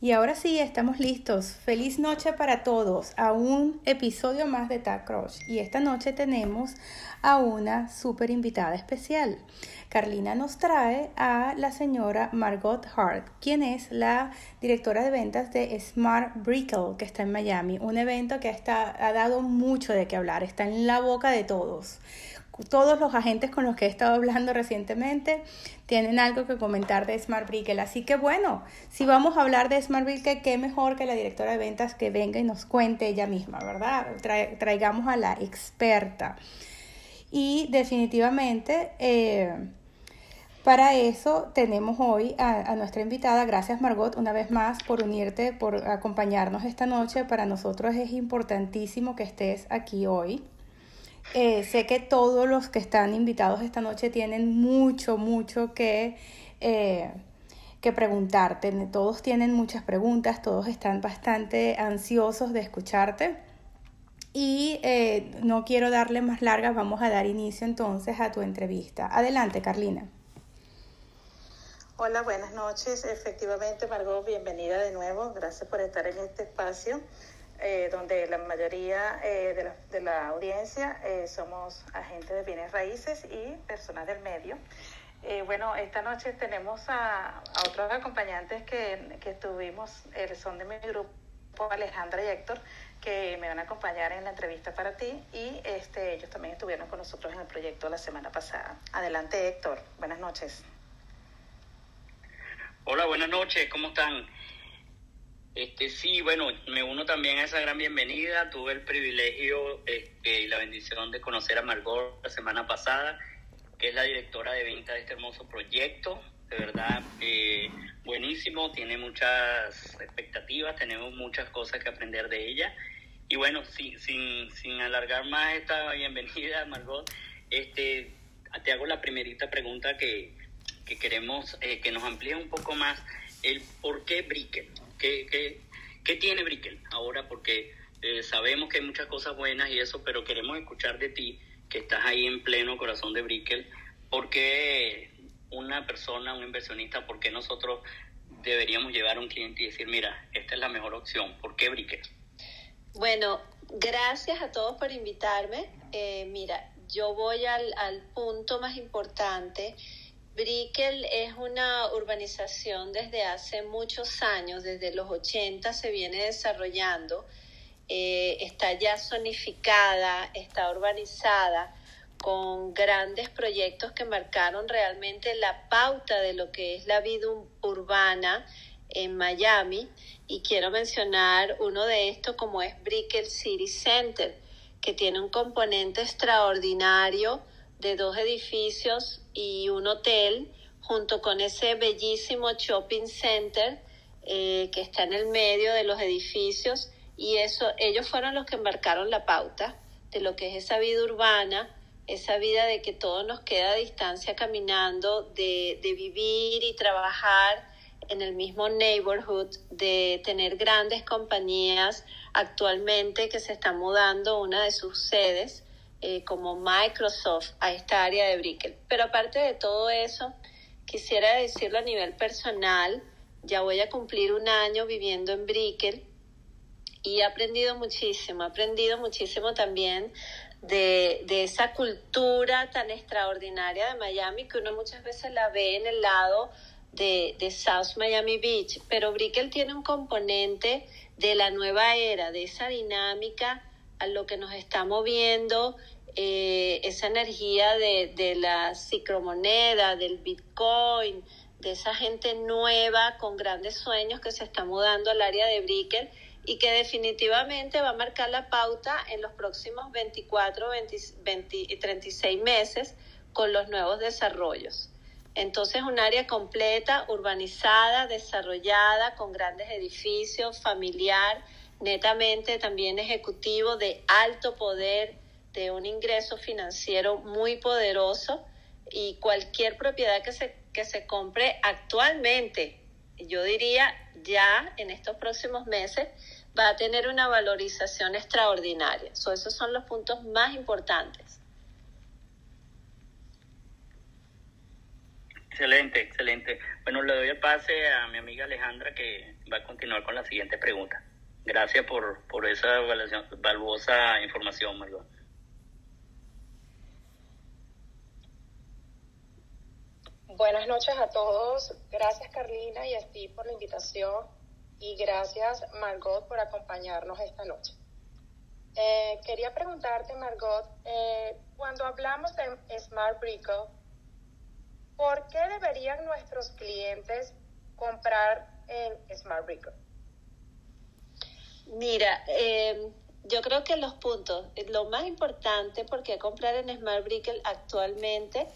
Y ahora sí, estamos listos. Feliz noche para todos a un episodio más de Tag Crush. Y esta noche tenemos a una súper invitada especial. Carlina nos trae a la señora Margot Hart, quien es la directora de ventas de Smart Brickle, que está en Miami. Un evento que está, ha dado mucho de qué hablar, está en la boca de todos todos los agentes con los que he estado hablando recientemente tienen algo que comentar de Smart Brickle. Así que bueno, si vamos a hablar de Smart Brickle, qué mejor que la directora de ventas que venga y nos cuente ella misma, ¿verdad? traigamos a la experta. Y definitivamente, eh, para eso tenemos hoy a, nuestra invitada. Gracias Margot una vez más por unirte, por acompañarnos esta noche. Para nosotros es importantísimo que estés aquí hoy. Eh, sé que todos los que están invitados esta noche tienen mucho, mucho que, eh, que preguntarte. Todos tienen muchas preguntas, todos están bastante ansiosos de escucharte. Y eh, no quiero darle más largas, vamos a dar inicio entonces a tu entrevista. Adelante, Carlina. Hola, buenas noches. Efectivamente, Margot, bienvenida de nuevo. Gracias por estar en este espacio. Eh, donde la mayoría eh, de, la, de, la, audiencia eh, somos agentes de bienes raíces y personas del medio. bueno, esta noche tenemos a, a otros acompañantes que, que estuvimos, son de mi grupo, Alejandra y Héctor, que me van a acompañar en la entrevista para ti y este, ellos también estuvieron con nosotros en el proyecto la semana pasada. Adelante, Héctor. Buenas noches. Hola, buenas noches. ¿Cómo están? Este, sí, bueno, me uno también a esa gran bienvenida. Tuve el privilegio este, y la bendición de conocer a Margot la semana pasada, que es la directora de venta de este hermoso proyecto. De verdad, eh, buenísimo, tiene muchas expectativas, tenemos muchas cosas que aprender de ella. Y bueno, sin, sin, sin alargar más esta bienvenida, Margot, este, te hago la primerita pregunta que, que queremos eh, que nos amplíe un poco más el por qué Brickell. ¿Qué, tiene Brickell ahora? Porque eh, sabemos que hay muchas cosas buenas y eso, pero queremos escuchar de ti, que estás ahí en pleno corazón de Brickell, ¿por qué una persona, un inversionista, por qué nosotros deberíamos llevar a un cliente y decir, mira, esta es la mejor opción? ¿Por qué Brickell? Bueno, gracias a todos por invitarme. Eh, mira, yo voy al punto más importante Brickell es una urbanización desde hace muchos años, desde los 80 se viene desarrollando, eh, está ya zonificada, está urbanizada, con grandes proyectos que marcaron realmente la pauta de lo que es la vida urbana en Miami. Y quiero mencionar uno de estos como es Brickell City Center, que tiene un componente extraordinario de dos edificios y un hotel junto con ese bellísimo shopping center eh, que está en el medio de los edificios. Y eso ellos fueron los que embarcaron la pauta de lo que es esa vida urbana esa vida de que todo nos queda a distancia caminando de, de vivir y trabajar en el mismo neighborhood de tener grandes compañías actualmente que se está mudando una de sus sedes eh, como Microsoft a esta área de Brickell. Pero aparte de todo eso, quisiera decirlo a nivel personal, ya voy a cumplir un año viviendo en Brickell y he aprendido muchísimo, he aprendido muchísimo también de, de, esa cultura tan extraordinaria de Miami que uno muchas veces la ve en el lado de, de South Miami Beach, pero Brickell tiene un componente de la nueva era, de esa dinámica a lo que nos está moviendo eh, esa energía de, de la cicromoneda, del Bitcoin, de esa gente nueva con grandes sueños que se está mudando al área de Brickell y que definitivamente va a marcar la pauta en los próximos 24, 20, y 36 meses con los nuevos desarrollos. Entonces, un área completa, urbanizada, desarrollada, con grandes edificios, familiar, netamente también ejecutivo, de alto poder, de un ingreso financiero muy poderoso y cualquier propiedad que se, que se compre actualmente, yo diría ya en estos próximos meses, va a tener una valorización extraordinaria. esos son los puntos más importantes. Excelente, excelente. Bueno, le doy el pase a mi amiga Alejandra que va a continuar con la siguiente pregunta. Gracias por, por esa valiosa información, Margot. Buenas noches a todos. Gracias Carlina y a ti por la invitación y gracias Margot por acompañarnos esta noche. Eh, quería preguntarte, Margot, eh, cuando hablamos de Smart Brico, ¿por qué deberían nuestros clientes comprar en Smart Brico? Mira, eh, yo creo que los puntos, lo más importante por qué comprar en Smart Brickle actualmente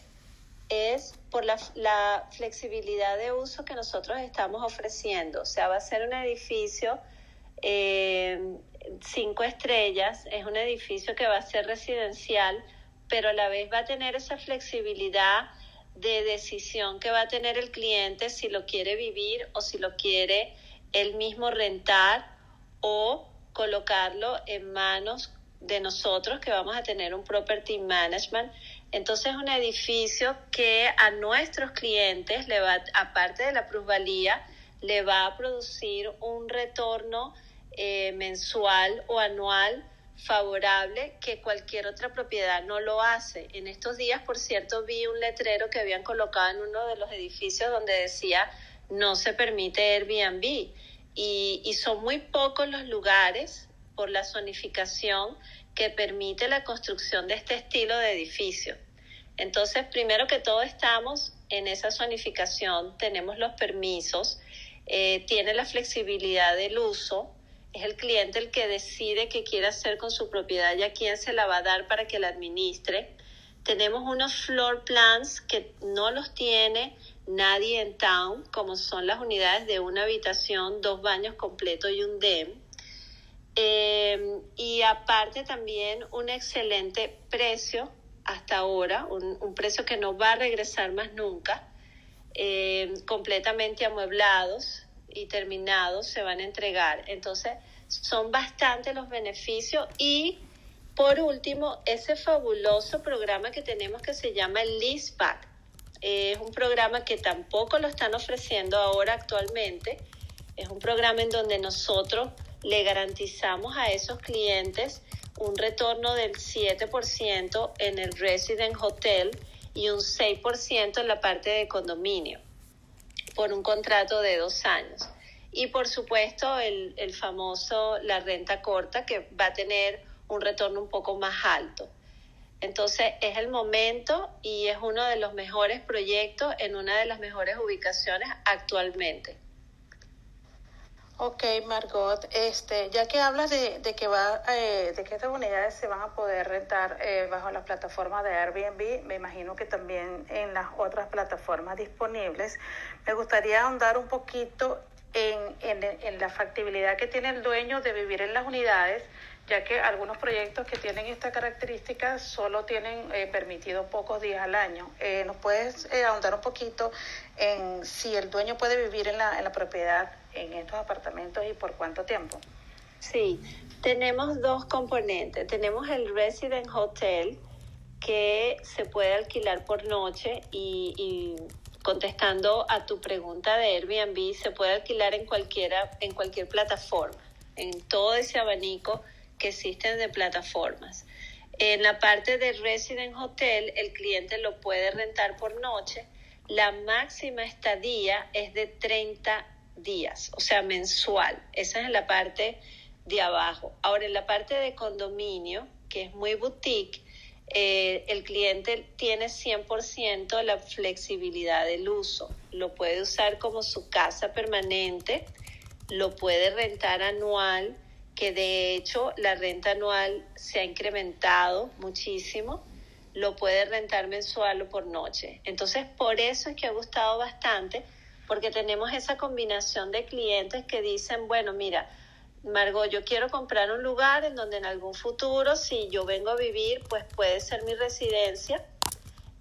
es por la, la, flexibilidad de uso que nosotros estamos ofreciendo. O sea, va a ser un edificio eh, cinco estrellas, es un edificio que va a ser residencial, pero a la vez va a tener esa flexibilidad de decisión que va a tener el cliente si lo quiere vivir o si lo quiere él mismo rentar o colocarlo en manos de nosotros que vamos a tener un property management. Entonces es un edificio que a nuestros clientes le va, aparte de la plusvalía, le va a producir un retorno eh, mensual o anual favorable que cualquier otra propiedad no lo hace. En estos días, por cierto, vi un letrero que habían colocado en uno de los edificios donde decía no se permite Airbnb y, son muy pocos los lugares por la zonificación que permite la construcción de este estilo de edificio. Entonces, primero que todo estamos en esa zonificación, tenemos los permisos, eh, tiene la flexibilidad del uso, es el cliente el que decide qué quiere hacer con su propiedad y a quién se la va a dar para que la administre. Tenemos unos floor plans que no los tiene nadie en town, como son las unidades de una habitación, dos baños completos y un DEM. Eh, y aparte también un excelente precio hasta ahora, un, precio que no va a regresar más nunca, eh, completamente amueblados, y terminados se van a entregar. Entonces, son bastante los beneficios y por último, ese fabuloso programa que tenemos que se llama el Leaseback. Es un programa que tampoco lo están ofreciendo ahora actualmente. Es un programa en donde nosotros le garantizamos a esos clientes un retorno del 7% en el resident hotel y un 6% en la parte de condominio por un contrato de dos años. Y por supuesto el, el famoso, la renta corta, que va a tener un retorno un poco más alto. Entonces es el momento y es uno de los mejores proyectos en una de las mejores ubicaciones actualmente. Ok, Margot, este, ya que hablas de, de que va, eh, de que estas unidades se van a poder rentar eh, bajo la plataforma de Airbnb, me imagino que también en las otras plataformas disponibles, me gustaría ahondar un poquito en, en, en la factibilidad que tiene el dueño de vivir en las unidades, ya que algunos proyectos que tienen esta característica solo tienen eh, permitido pocos días al año. Eh, ¿Nos puedes eh, ahondar un poquito en si el dueño puede vivir en la, en la propiedad en estos apartamentos y por cuánto tiempo? Sí, tenemos dos componentes. Tenemos el Resident Hotel, que se puede alquilar por noche y, y, contestando a tu pregunta de Airbnb, se puede alquilar en cualquiera, en cualquier plataforma, en todo ese abanico que existen de plataformas. En la parte de Resident Hotel, el cliente lo puede rentar por noche. La máxima estadía es de 30 días, o sea, mensual. Esa es la parte de abajo. Ahora, en la parte de condominio, que es muy boutique, eh, el cliente tiene 100% la flexibilidad del uso. Lo puede usar como su casa permanente, lo puede rentar anual, que de hecho la renta anual se ha incrementado muchísimo, lo puede rentar mensual o por noche. Entonces, por eso es que ha gustado bastante porque tenemos esa combinación de clientes que dicen, bueno, mira, Margot, yo quiero comprar un lugar en donde en algún futuro, si yo vengo a vivir, pues puede ser mi residencia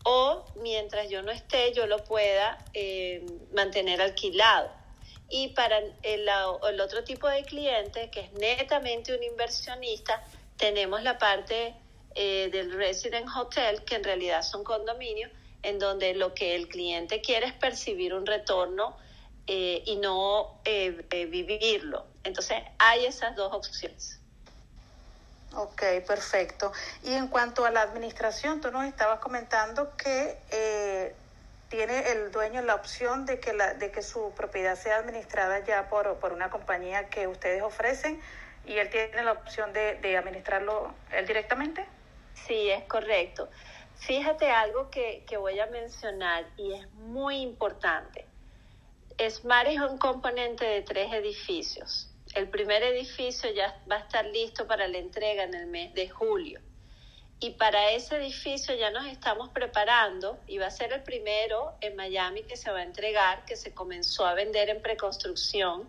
o mientras yo no esté, yo lo pueda eh, mantener alquilado. Y para el, el otro tipo de cliente, que es netamente un inversionista, tenemos la parte eh, del resident hotel, que en realidad son condominios, en donde lo que el cliente quiere es percibir un retorno eh, y no eh, vivirlo. Entonces hay esas dos opciones. Ok, perfecto. Y en cuanto a la administración, tú nos estabas comentando que tiene el dueño la opción de que, la, de que su propiedad sea administrada ya por, por una compañía que ustedes ofrecen y él tiene la opción de, de administrarlo él directamente. Sí, es correcto. Fíjate algo que, que voy a mencionar y es muy importante. SMART es un componente de tres edificios. El primer edificio ya va a estar listo para la entrega en el mes de julio. Y para ese edificio ya nos estamos preparando y va a ser el primero en Miami que se va a entregar, que se comenzó a vender en preconstrucción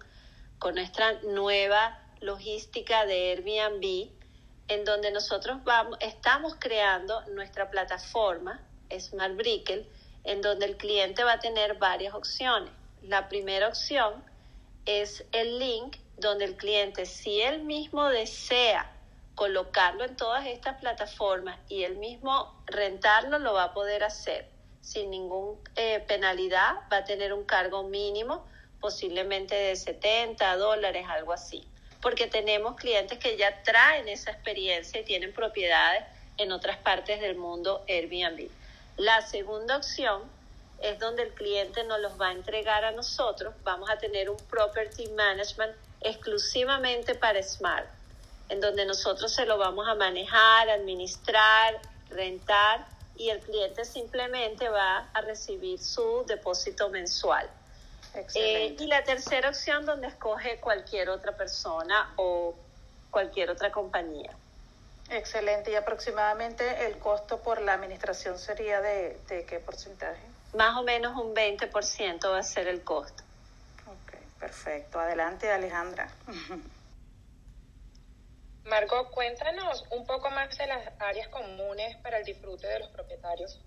con nuestra nueva logística de Airbnb en donde nosotros vamos, estamos creando nuestra plataforma Smart Brickle, en donde el cliente va a tener varias opciones. La primera opción es el link donde el cliente, si él mismo desea colocarlo en todas estas plataformas y él mismo rentarlo, lo va a poder hacer sin ninguna eh, penalidad, va a tener un cargo mínimo, posiblemente de 70 dólares, algo así porque tenemos clientes que ya traen esa experiencia y tienen propiedades en otras partes del mundo Airbnb. La segunda opción es donde el cliente nos los va a entregar a nosotros. Vamos a tener un property management exclusivamente para Smart, en donde nosotros se lo vamos a manejar, administrar, rentar y el cliente simplemente va a recibir su depósito mensual. Eh, y la tercera opción donde escoge cualquier otra persona o cualquier otra compañía. Excelente. ¿Y aproximadamente el costo por la administración sería de, qué porcentaje? Más o menos un 20% va a ser el costo. Ok, perfecto. Adelante, Alejandra. Margot, cuéntanos un poco más de las áreas comunes para el disfrute de los propietarios.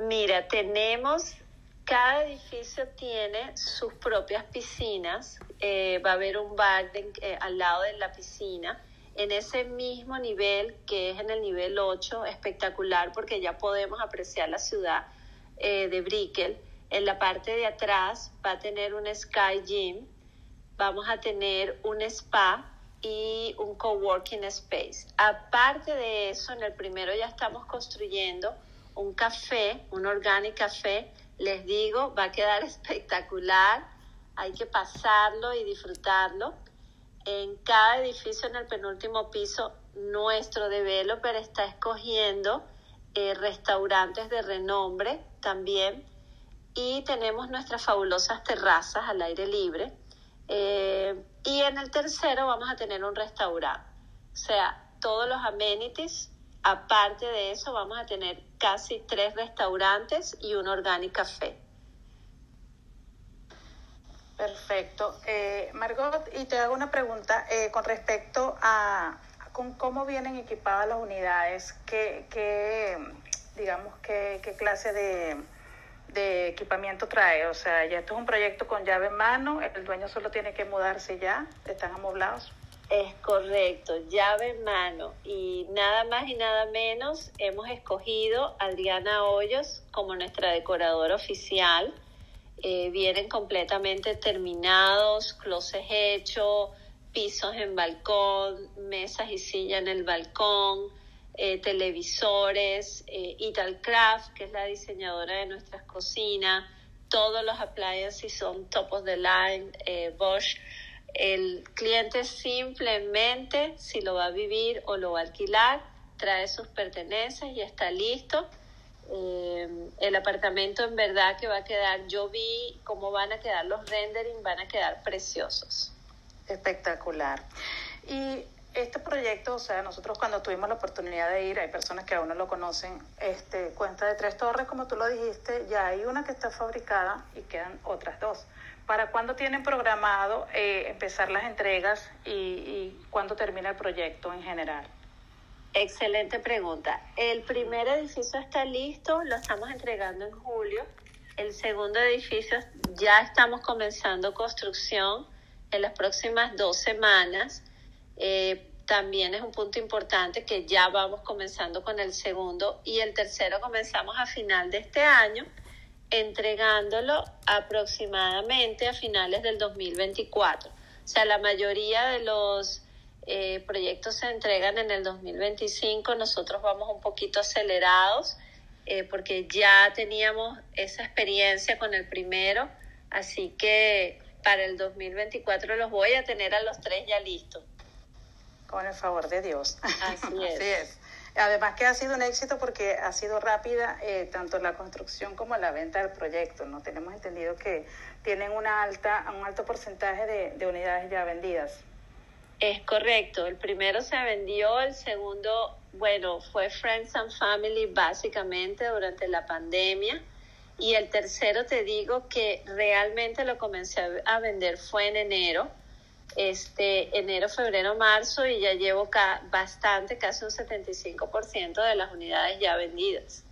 Mira, tenemos cada edificio tiene sus propias piscinas. Eh, va a haber un bar eh, al lado de la piscina. En ese mismo nivel, que es en el nivel 8, espectacular porque ya podemos apreciar la ciudad eh, de Brickell. En la parte de atrás va a tener un Sky Gym. Vamos a tener un spa y un coworking space. Aparte de eso, en el primero ya estamos construyendo un café, un organic café les digo, va a quedar espectacular, hay que pasarlo y disfrutarlo. En cada edificio, en el penúltimo piso, nuestro developer está escogiendo eh, restaurantes de renombre también y tenemos nuestras fabulosas terrazas al aire libre. Eh, y en el tercero vamos a tener un restaurante. O sea, todos los amenities Aparte de eso, vamos a tener casi tres restaurantes y un Organic Café. Perfecto. Eh, Margot, y te hago una pregunta eh, con respecto a con cómo vienen equipadas las unidades, qué, qué digamos, qué, qué clase de, de equipamiento trae. O sea, ya esto es un proyecto con llave en mano, el dueño solo tiene que mudarse ya, están amoblados. Es correcto, llave en mano. Y nada más y nada menos hemos escogido a Adriana Hoyos como nuestra decoradora oficial. Eh, vienen completamente terminados, closets hechos, pisos en balcón, mesas y sillas en el balcón, eh, televisores, eh, Italcraft, que es la diseñadora de nuestras cocinas, todos los appliances son top of the line, eh, Bosch el cliente simplemente, si lo va a vivir o lo va a alquilar, trae sus pertenencias y está listo. Eh, el apartamento en verdad que va a quedar, yo vi cómo van a quedar los rendering, van a quedar preciosos. Espectacular. Y este proyecto, o sea, nosotros cuando tuvimos la oportunidad de ir, hay personas que aún no lo conocen, este, cuenta de tres torres, como tú lo dijiste, ya hay una que está fabricada y quedan otras dos. ¿Para cuándo tienen programado eh, empezar las entregas y, y cuándo termina el proyecto en general? Excelente pregunta. El primer edificio está listo, lo estamos entregando en julio. El segundo edificio ya estamos comenzando construcción en las próximas dos semanas. Eh, también es un punto importante que ya vamos comenzando con el segundo y el tercero comenzamos a final de este año, entregándolo aproximadamente a finales del 2024. O sea, la mayoría de los eh, proyectos se entregan en el 2025, nosotros vamos un poquito acelerados eh, porque ya teníamos esa experiencia con el primero, así que para el 2024 los voy a tener a los tres ya listos. Con el favor de Dios. Así es. Además que ha sido un éxito porque ha sido rápida eh, tanto la construcción como la venta del proyecto. No tenemos entendido que tienen una alta, un alto porcentaje de, de unidades ya vendidas. Es correcto. El primero se vendió, el segundo, bueno, fue Friends and Family básicamente durante la pandemia. Y el tercero te digo que realmente lo comencé a vender fue en enero este enero, febrero, marzo y ya llevo bastante, casi un 75% de las unidades ya vendidas.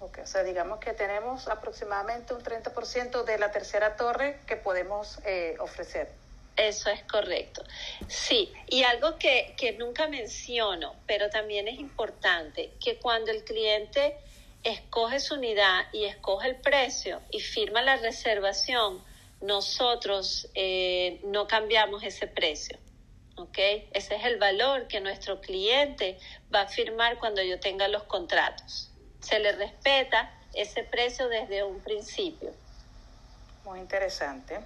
Ok, o sea, digamos que tenemos aproximadamente un 30% de la tercera torre que podemos eh, ofrecer. Eso es correcto. Sí, y algo que, que nunca menciono, pero también es importante, que cuando el cliente escoge su unidad y escoge el precio y firma la reservación, nosotros eh, no cambiamos ese precio. ¿ok? Ese es el valor que nuestro cliente va a firmar cuando yo tenga los contratos. Se le respeta ese precio desde un principio. Muy interesante.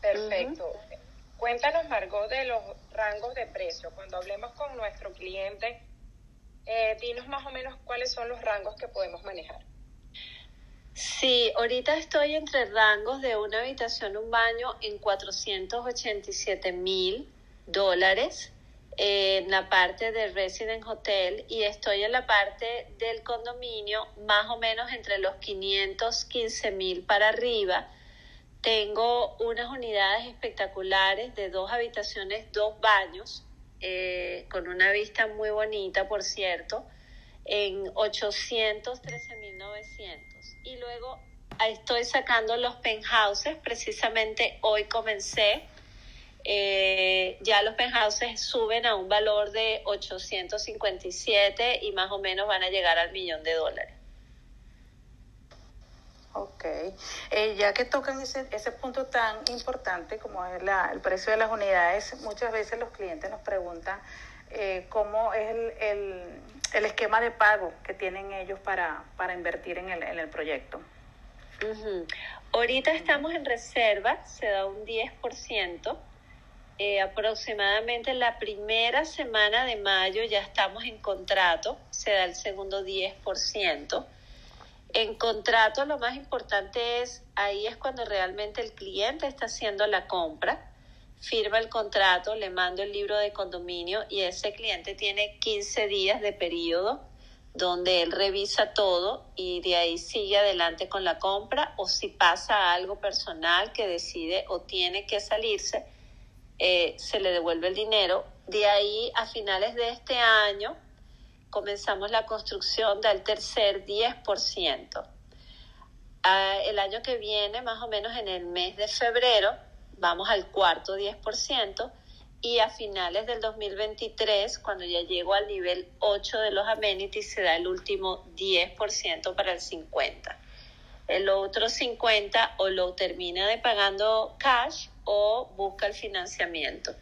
Perfecto. Cuéntanos, Margot, de los rangos de precio. Cuando hablemos con nuestro cliente, eh, dinos más o menos cuáles son los rangos que podemos manejar. Sí, ahorita estoy entre rangos de una habitación, un baño en 487 mil dólares en la parte del Resident Hotel y estoy en la parte del condominio más o menos entre los 515 mil para arriba. Tengo unas unidades espectaculares de dos habitaciones, dos baños, eh, con una vista muy bonita, por cierto, en 813.900 y luego estoy sacando los penthouses, precisamente hoy comencé. Eh, ya los penthouses suben a un valor de 857 y más o menos van a llegar al millón de dólares. Ok, eh, ya que tocan ese, ese punto tan importante como es la, el precio de las unidades, muchas veces los clientes nos preguntan eh, cómo es el, el, el, esquema de pago que tienen ellos para, para invertir en el, en el proyecto. Ahorita estamos en reserva, se da un 10%. Eh, aproximadamente la primera semana de mayo ya estamos en contrato, se da el segundo 10%. En contrato lo más importante es, ahí es cuando realmente el cliente está haciendo la compra firma el contrato, le mando el libro de condominio y ese cliente tiene 15 días de periodo donde él revisa todo y de ahí sigue adelante con la compra o si pasa algo personal que decide o tiene que salirse, eh, se le devuelve el dinero. De ahí a finales de este año comenzamos la construcción del tercer 10%. Ah, el año que viene, más o menos en el mes de febrero, vamos al cuarto 10% y a finales del 2023, cuando ya llego al nivel 8 de los amenities, se da el último 10% para el 50%. El otro 50 o lo termina de pagando cash o busca el financiamiento.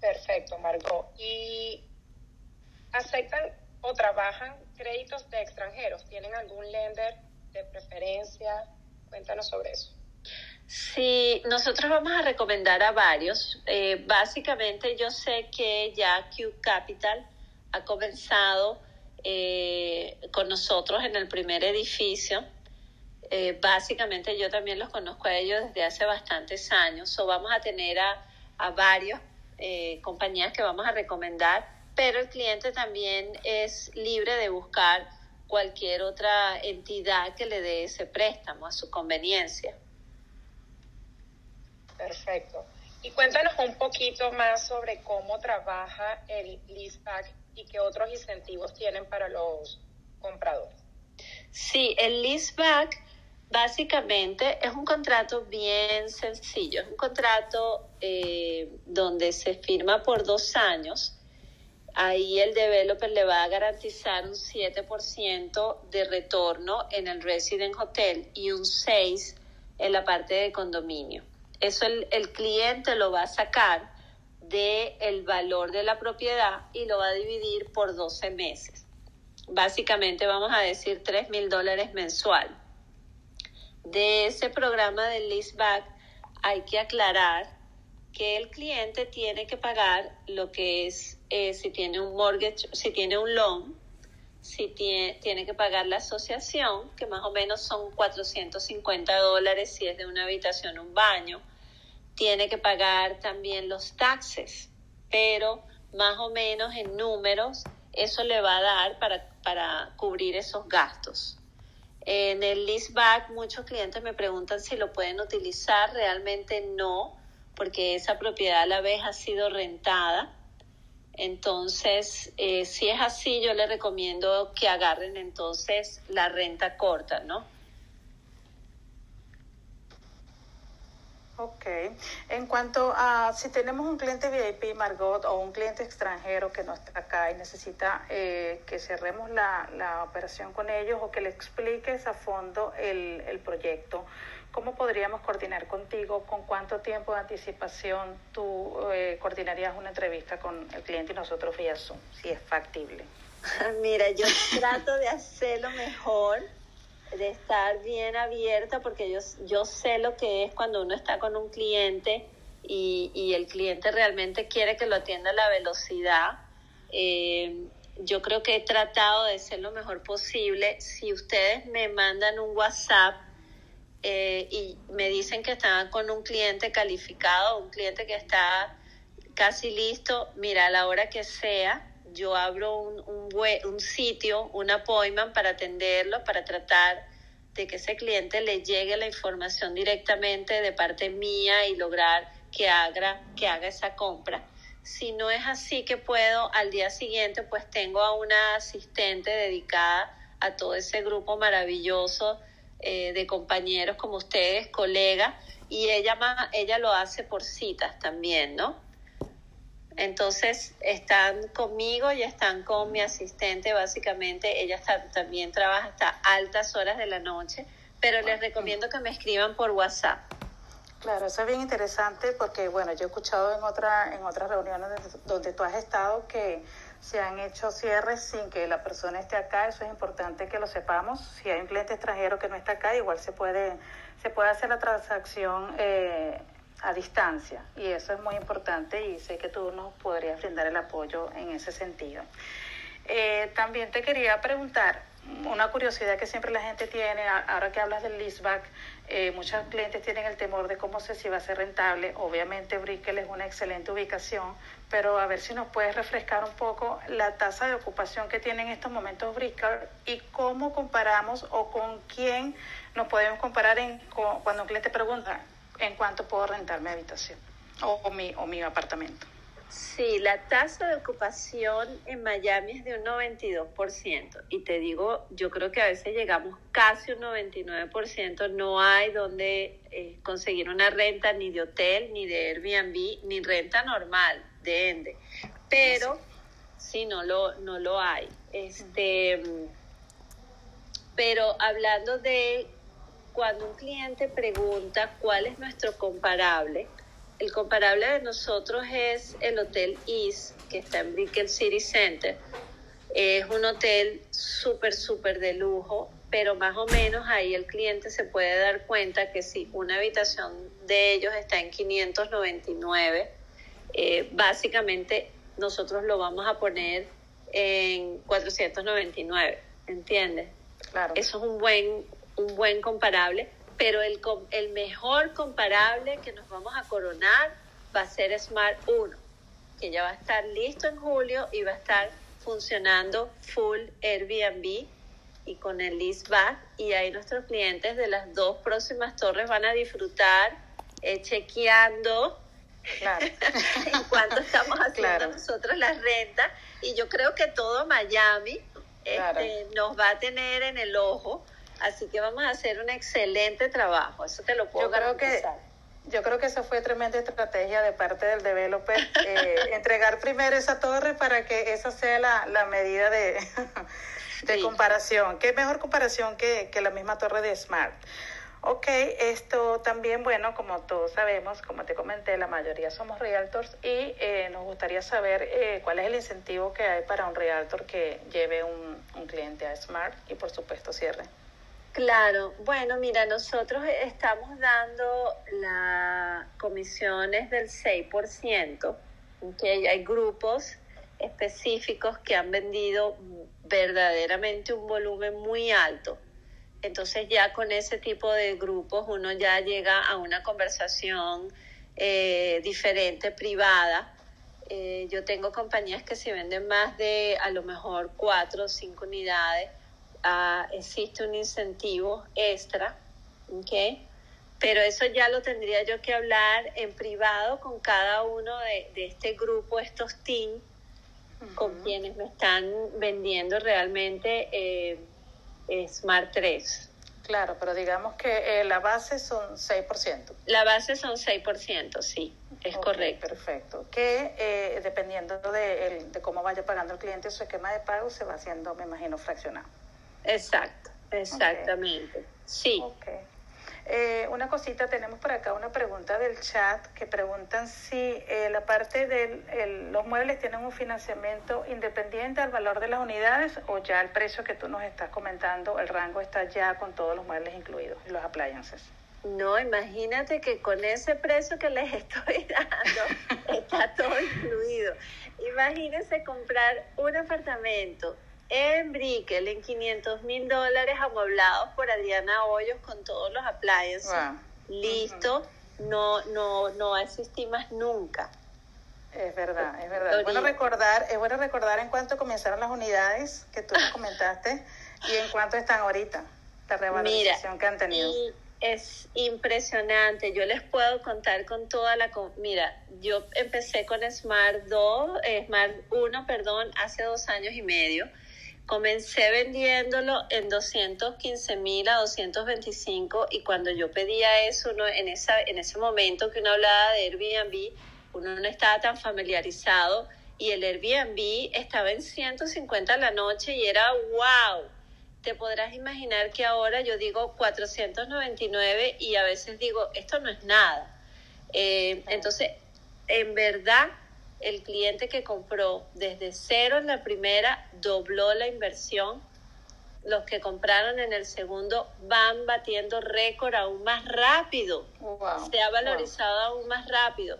Perfecto, Margot. ¿Y aceptan o trabajan créditos de extranjeros? ¿Tienen algún lender de preferencia? Cuéntanos sobre eso. Sí, nosotros vamos a recomendar a varios. Eh, básicamente yo sé que ya Q Capital ha comenzado eh, con nosotros en el primer edificio. Eh, básicamente yo también los conozco a ellos desde hace bastantes años. O vamos a tener a, a varios compañías que vamos a recomendar, pero el cliente también es libre de buscar cualquier otra entidad que le dé ese préstamo a su conveniencia. Perfecto. Y cuéntanos un poquito más sobre cómo trabaja el leaseback y qué otros incentivos tienen para los compradores. Sí, el leaseback Básicamente es un contrato bien sencillo, es un contrato eh, donde se firma por dos años. Ahí el developer le va a garantizar un 7% de retorno en el resident hotel y un 6% en la parte de condominio. Eso el, cliente lo va a sacar del el valor de la propiedad y lo va a dividir por 12 meses. Básicamente vamos a decir 3 mil dólares mensual de ese programa del leaseback hay que aclarar que el cliente tiene que pagar lo que es eh, si tiene un mortgage, si tiene un loan, si tiene, tiene que pagar la asociación, que más o menos son 450 dólares si es de una habitación, un baño. Tiene que pagar también los taxes, pero más o menos en números eso le va a dar para, para cubrir esos gastos. En el leaseback muchos clientes me preguntan si lo pueden utilizar, realmente no, porque esa propiedad a la vez ha sido rentada. Entonces, eh, si es así, yo les recomiendo que agarren entonces la renta corta, ¿no? Ok. En cuanto a si tenemos un cliente VIP, Margot, o un cliente extranjero que no está acá y necesita eh, que cerremos la, la, operación con ellos o que le expliques a fondo el, el proyecto, ¿cómo podríamos coordinar contigo? ¿Con cuánto tiempo de anticipación tú eh, coordinarías una entrevista con el cliente y nosotros vía Zoom, si es factible? Mira, yo trato de hacerlo mejor de estar bien abierta porque yo, yo sé lo que es cuando uno está con un cliente y, y el cliente realmente quiere que lo atienda a la velocidad. Eh, yo creo que he tratado de ser lo mejor posible. Si ustedes me mandan un WhatsApp eh, y me dicen que están con un cliente calificado, un cliente que está casi listo, mira, a la hora que sea, yo abro un, un, un sitio, un appointment para atenderlo, para tratar de que ese cliente le llegue la información directamente de parte mía y lograr que haga, que haga esa compra. Si no es así que puedo, al día siguiente pues tengo a una asistente dedicada a todo ese grupo maravilloso eh, de compañeros como ustedes, colegas, y ella, ella lo hace por citas también, ¿no? Entonces están conmigo y están con mi asistente, básicamente ella también trabaja hasta altas horas de la noche, pero les recomiendo que me escriban por WhatsApp. Claro, eso es bien interesante porque, bueno, yo he escuchado en, otra, en otras reuniones donde tú has estado que se han hecho cierres sin que la persona esté acá, eso es importante que lo sepamos. Si hay un cliente extranjero que no está acá, igual se puede, se puede hacer la transacción eh, a distancia y eso es muy importante y sé que tú nos podrías brindar el apoyo en ese sentido. Eh, también te quería preguntar, una curiosidad que siempre la gente tiene, ahora que hablas del leaseback, eh, muchos clientes tienen el temor de cómo sé si va a ser rentable. Obviamente Brickell es una excelente ubicación, pero a ver si nos puedes refrescar un poco la tasa de ocupación que tiene en estos momentos Brickell y cómo comparamos o con quién nos podemos comparar en, cuando un cliente pregunta, en cuánto puedo rentar mi habitación o, mi, o mi apartamento. Sí, la tasa de ocupación en Miami es de un 92%. Y te digo, yo creo que a veces llegamos casi un 99%. No hay donde eh, conseguir una renta ni de hotel, ni de Airbnb, ni renta normal de Ende. Pero sí, no lo, no lo hay. Este, pero hablando de cuando un cliente pregunta cuál es nuestro comparable, el comparable de nosotros es el Hotel East, que está en Brickell City Center. Es un hotel súper, súper de lujo, pero más o menos ahí el cliente se puede dar cuenta que si una habitación de ellos está en 599, eh, básicamente nosotros lo vamos a poner en 499, ¿entiendes? Claro. Eso es un buen, un buen comparable, pero el, el mejor comparable que nos vamos a coronar va a ser Smart 1, que ya va a estar listo en julio y va a estar funcionando full Airbnb y con el leaseback y ahí nuestros clientes de las dos próximas torres van a disfrutar eh, chequeando claro. en cuanto estamos haciendo nosotros las rentas y yo creo que todo Miami este, nos va a tener en el ojo Así que vamos a hacer un excelente trabajo, eso te lo puedo yo creo que Yo creo que eso fue tremenda estrategia de parte del developer, eh, entregar primero esa torre para que esa sea la, la medida de, de comparación. ¿Qué mejor comparación que, que la misma torre de Smart? Ok, esto también, bueno, como todos sabemos, como te comenté, la mayoría somos realtors y eh, nos gustaría saber eh, cuál es el incentivo que hay para un realtor que lleve un, un cliente a Smart y por supuesto cierre. Claro, bueno, mira, nosotros estamos dando las comisiones del 6%, que hay grupos específicos que han vendido verdaderamente un volumen muy alto entonces ya con ese tipo de grupos uno ya llega a una conversación eh, diferente, privada. Eh, yo tengo compañías que si venden más de a lo mejor cuatro o cinco unidades, ah, existe un incentivo extra, ¿ok? Pero eso ya lo tendría yo que hablar en privado con cada uno de, este grupo, estos teams, con quienes me están vendiendo realmente. Eh, Smart 3. Claro, pero digamos que eh, la base son 6%. La base son 6%, sí, es correcto. Perfecto. Que eh, dependiendo de, de, cómo vaya pagando el cliente su esquema de pago, se va haciendo, me imagino, fraccionado. Exacto, exactamente. Sí. Okay. Eh, una cosita, tenemos por acá una pregunta del chat que preguntan si eh, la parte de los muebles tienen un financiamiento independiente al valor de las unidades o ya el precio que tú nos estás comentando, el rango está ya con todos los muebles incluidos los appliances. No, imagínate que con ese precio que les estoy dando está todo incluido. Imagínense comprar un apartamento en Brickell en 500 mil dólares amueblados por Adriana Hoyos con todos los appliances. Listo, no, no, no asistí más nunca. Es verdad, es verdad. Es bueno recordar, es bueno recordar en cuánto comenzaron las unidades que tú nos comentaste y en cuánto están ahorita, la revalorización que han tenido. es impresionante. Yo les puedo contar con toda la... Mira, yo empecé con Smart 2, eh, Smart 1, perdón, hace dos años y medio Comencé vendiéndolo en 215 mil a 225 y cuando yo pedía eso, uno, en, esa, en ese momento que uno hablaba de Airbnb, uno no estaba tan familiarizado y el Airbnb estaba en 150 la noche y era wow. Te podrás imaginar que ahora yo digo 499 y a veces digo, esto no es nada. Eh, entonces, en verdad, el cliente que compró desde cero en la primera dobló la inversión. Los que compraron en el segundo van batiendo récord aún más rápido. Se ha valorizado aún más rápido.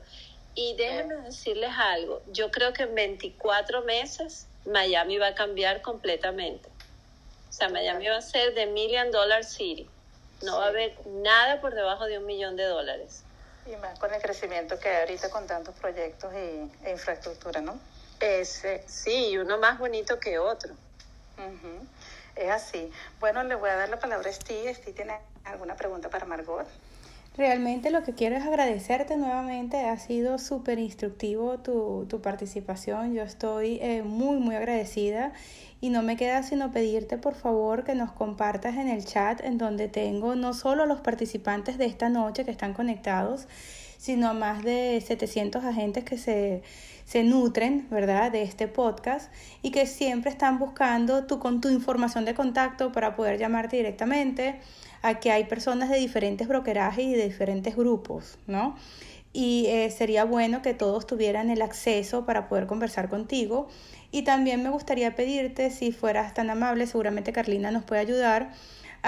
Y déjenme decirles algo, yo creo que en 24 meses Miami va a cambiar completamente. O sea, Miami va a ser de Million Dollar City. No va a haber nada por debajo de un millón de dólares. Y más con el crecimiento que hay ahorita con tantos proyectos y, e infraestructura, ¿no? Ese, sí, uno más bonito que otro. Es así. Bueno, le voy a dar la palabra a Steve. Steve tiene alguna pregunta para Margot. Realmente lo que quiero es agradecerte nuevamente. Ha sido súper instructivo tu, tu, participación. Yo estoy eh, muy, muy agradecida. Y no me queda sino pedirte por favor que nos compartas en el chat en donde tengo no solo los participantes de esta noche que están conectados, sino a más de 700 agentes que se, se nutren, ¿verdad?, de este podcast y que siempre están buscando tu, con tu información de contacto para poder llamarte directamente a que hay personas de diferentes brokerajes y de diferentes grupos, ¿no? Y eh, sería bueno que todos tuvieran el acceso para poder conversar contigo. Y también me gustaría pedirte, si fueras tan amable, seguramente Carlina nos puede ayudar,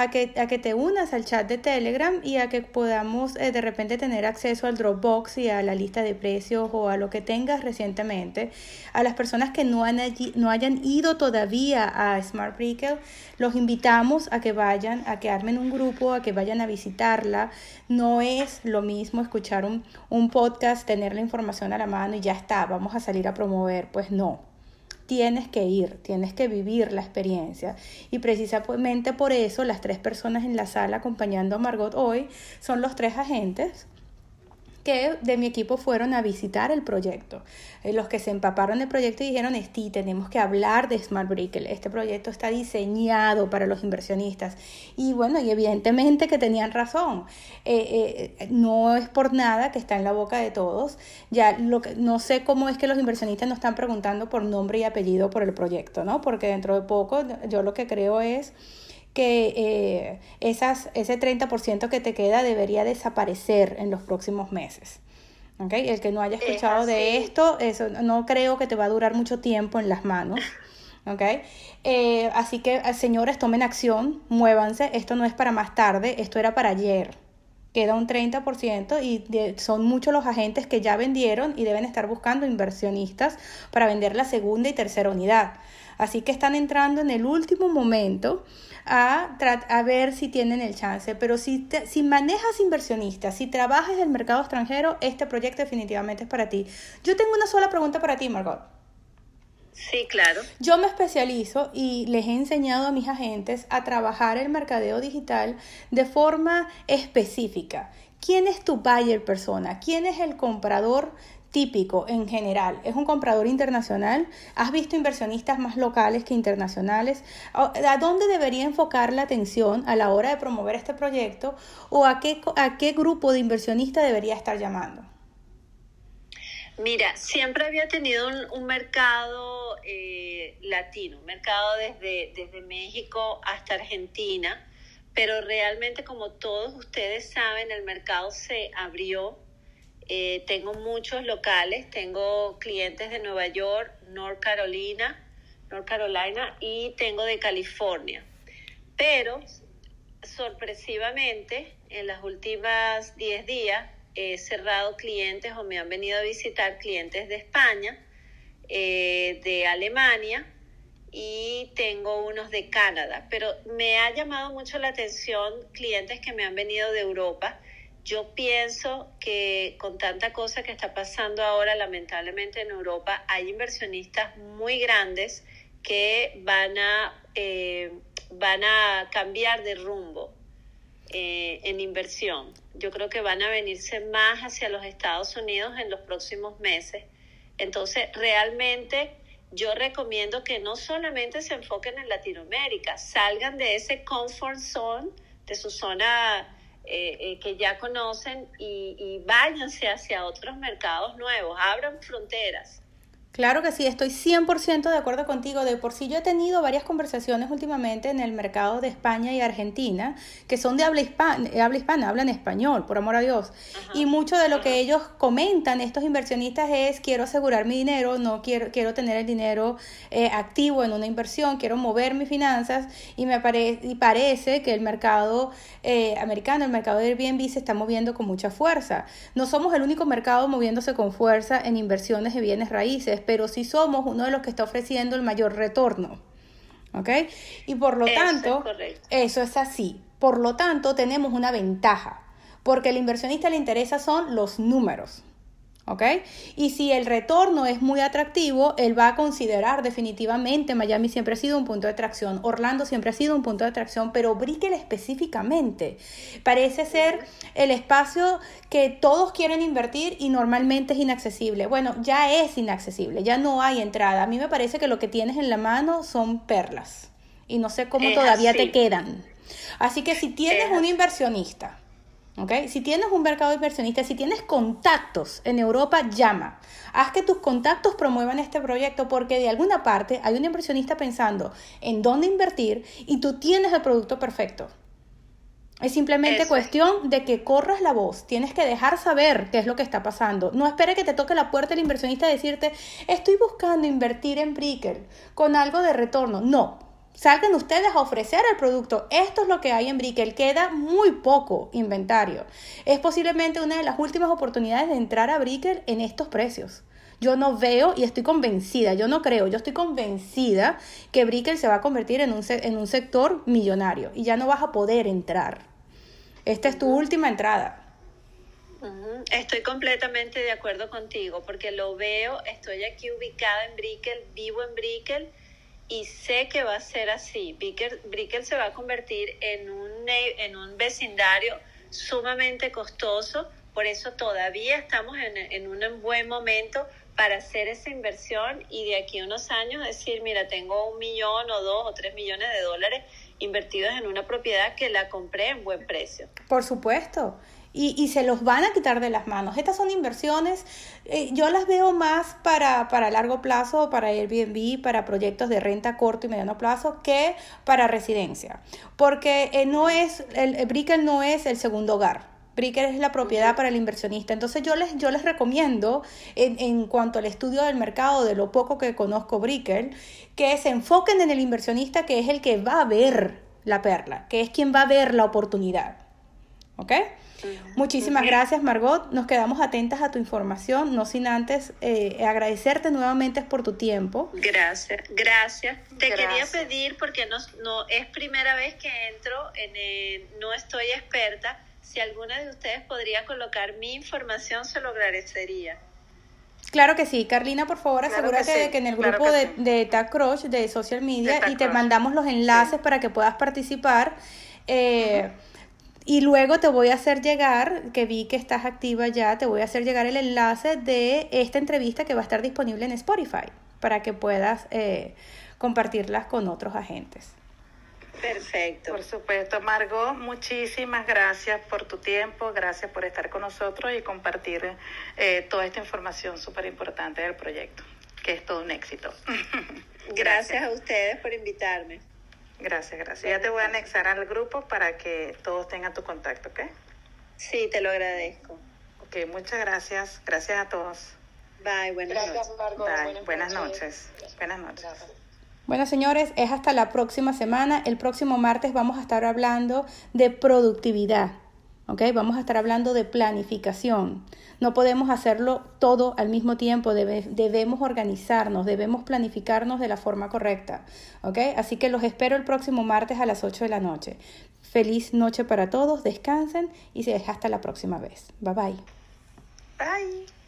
a que, a que te unas al chat de Telegram y a que podamos eh, de repente tener acceso al Dropbox y a la lista de precios o a lo que tengas recientemente. A las personas que no, han no hayan ido todavía a Smart Brickle, los invitamos a que vayan, a que armen un grupo, a que vayan a visitarla. No es lo mismo escuchar un, un podcast, tener la información a la mano y ya está, vamos a salir a promover. Pues no, tienes que ir, tienes que vivir la experiencia. Y precisamente por eso las tres personas en la sala acompañando a Margot hoy son los tres agentes que de mi equipo fueron a visitar el proyecto. Eh, los que se empaparon del proyecto dijeron, Esti, tenemos que hablar de Smart Brickle. Este proyecto está diseñado para los inversionistas. Y bueno, y evidentemente que tenían razón. Eh, eh, no es por nada que está en la boca de todos. Ya lo que, no sé cómo es que los inversionistas nos están preguntando por nombre y apellido por el proyecto, ¿no? Porque dentro de poco yo lo que creo es que eh, esas, ese 30% que te queda debería desaparecer en los próximos meses. ¿Okay? El que no haya escuchado de esto, eso no creo que te va a durar mucho tiempo en las manos. ¿Okay? Eh, así que, eh, señores, tomen acción, muévanse. Esto no es para más tarde, esto era para ayer. Queda un 30% y son muchos los agentes que ya vendieron y deben estar buscando inversionistas para vender la segunda y tercera unidad. Así que están entrando en el último momento a, a ver si tienen el chance. Pero si, si manejas inversionistas, si trabajas en el mercado extranjero, este proyecto definitivamente es para ti. Yo tengo una sola pregunta para ti, Margot. Sí, claro. Yo me especializo y les he enseñado a mis agentes a trabajar el mercadeo digital de forma específica. ¿Quién es tu buyer persona? ¿Quién es el comprador típico en general? ¿Es un comprador internacional? ¿Has visto inversionistas más locales que internacionales? ¿A dónde debería enfocar la atención a la hora de promover este proyecto? ¿O a qué, a qué grupo de inversionistas debería estar llamando? Mira, siempre había tenido un, mercado eh, latino, un mercado desde, desde México hasta Argentina, pero realmente como todos ustedes saben, el mercado se abrió eh, tengo muchos locales, tengo clientes de Nueva York, North Carolina, North Carolina y tengo de California. Pero sorpresivamente, en las últimas 10 días he cerrado clientes o me han venido a visitar clientes de España, eh, de Alemania y tengo unos de Canadá. Pero me ha llamado mucho la atención clientes que me han venido de Europa yo pienso que con tanta cosa que está pasando ahora, lamentablemente en Europa, hay inversionistas muy grandes que van a, eh, van a cambiar de rumbo eh, en inversión. Yo creo que van a venirse más hacia los Estados Unidos en los próximos meses. Entonces, realmente yo recomiendo que no solamente se enfoquen en Latinoamérica, salgan de ese comfort zone, de su zona eh, eh, que ya conocen y, y váyanse hacia otros mercados nuevos, abran fronteras. Claro que sí, estoy 100% de acuerdo contigo. De por sí yo he tenido varias conversaciones últimamente en el mercado de España y Argentina, que son de habla hispana, habla hispana hablan español, por amor a Dios. y mucho de lo que ellos comentan, estos inversionistas, es quiero asegurar mi dinero, no quiero, quiero tener el dinero eh, activo en una inversión, quiero mover mis finanzas y me y parece que el mercado eh, americano, el mercado de Airbnb se está moviendo con mucha fuerza. No somos el único mercado moviéndose con fuerza en inversiones de bienes raíces pero sí somos uno de los que está ofreciendo el mayor retorno. ¿Ok? Y por lo tanto, eso es así. Por lo tanto, tenemos una ventaja, porque al inversionista le interesa son los números. ¿Ok? Y si el retorno es muy atractivo, él va a considerar definitivamente, Miami siempre ha sido un punto de atracción, Orlando siempre ha sido un punto de atracción, pero Brickell específicamente parece ser el espacio que todos quieren invertir y normalmente es inaccesible. Bueno, ya es inaccesible, ya no hay entrada. A mí me parece que lo que tienes en la mano son perlas y no sé cómo todavía te quedan. Así que si tienes un inversionista, si tienes un mercado inversionista, si tienes contactos en Europa, llama. Haz que tus contactos promuevan este proyecto porque de alguna parte hay un inversionista pensando en dónde invertir y tú tienes el producto perfecto. Es simplemente cuestión de que corras la voz. Tienes que dejar saber qué es lo que está pasando. No espere que te toque la puerta el inversionista y decirte, estoy buscando invertir en Brickell con algo de retorno. No, Salgan ustedes a ofrecer el producto. Esto es lo que hay en Brickell. Queda muy poco inventario. Es posiblemente una de las últimas oportunidades de entrar a Brickell en estos precios. Yo no veo y estoy convencida, yo no creo, yo estoy convencida que Brickell se va a convertir en un, en un sector millonario y ya no vas a poder entrar. Esta es tu última entrada. Estoy completamente de acuerdo contigo porque lo veo, estoy aquí ubicada en Brickell, vivo en Brickell y sé que va a ser así. Brickell, se va a convertir en un, en un vecindario sumamente costoso Por eso todavía estamos en, en un buen momento para hacer esa inversión y de aquí a unos años decir, mira, tengo un millón o dos o tres millones de dólares invertidos en una propiedad que la compré en buen precio. Por supuesto. Y, y se los van a quitar de las manos. Estas son inversiones, eh, yo las veo más para, para largo plazo, para Airbnb, para proyectos de renta corto y mediano plazo, que para residencia. Porque eh, no es, el, el Brickell no es el segundo hogar. Bricker es la propiedad para el inversionista. Entonces yo les, yo les recomiendo, en, en cuanto al estudio del mercado, de lo poco que conozco Bricker, que se enfoquen en el inversionista que es el que va a ver la perla, que es quien va a ver la oportunidad. ¿Ok? Muchísimas gracias, Margot. Nos quedamos atentas a tu información, no sin antes eh, agradecerte nuevamente por tu tiempo. Gracias, gracias. Te quería pedir, porque no, no es primera vez que entro, en el, no estoy experta, si alguna de ustedes podría colocar mi información, se lo agradecería. Claro que sí. Carlina, por favor, asegúrate que, en el grupo de, de Tag Crush de social media y te mandamos los enlaces para que puedas participar. Eh, y luego te voy a hacer llegar, que vi que estás activa ya, te voy a hacer llegar el enlace de esta entrevista que va a estar disponible en Spotify para que puedas eh, compartirlas con otros agentes. Perfecto. Por supuesto, Margot, muchísimas gracias por tu tiempo, gracias por estar con nosotros y compartir eh, toda esta información súper importante del proyecto, que es todo un éxito. gracias. gracias a ustedes por invitarme. Gracias, gracias. Ya te voy a anexar al grupo para que todos tengan tu contacto, ¿ok? Sí, te lo agradezco. Ok, muchas gracias. Gracias a todos. Bye, buenas gracias, noches. Margot. Bye, buenas, noches. Buenas noches. Gracias. Bueno, señores, es hasta la próxima semana. El próximo martes vamos a estar hablando de productividad. ¿Ok? Vamos a estar hablando de planificación. No podemos hacerlo todo al mismo tiempo, Debe, debemos organizarnos, debemos planificarnos de la forma correcta. ¿ok? Así que los espero el próximo martes a las 8 de la noche. Feliz noche para todos, descansen y se hasta la próxima vez. Bye bye. Bye.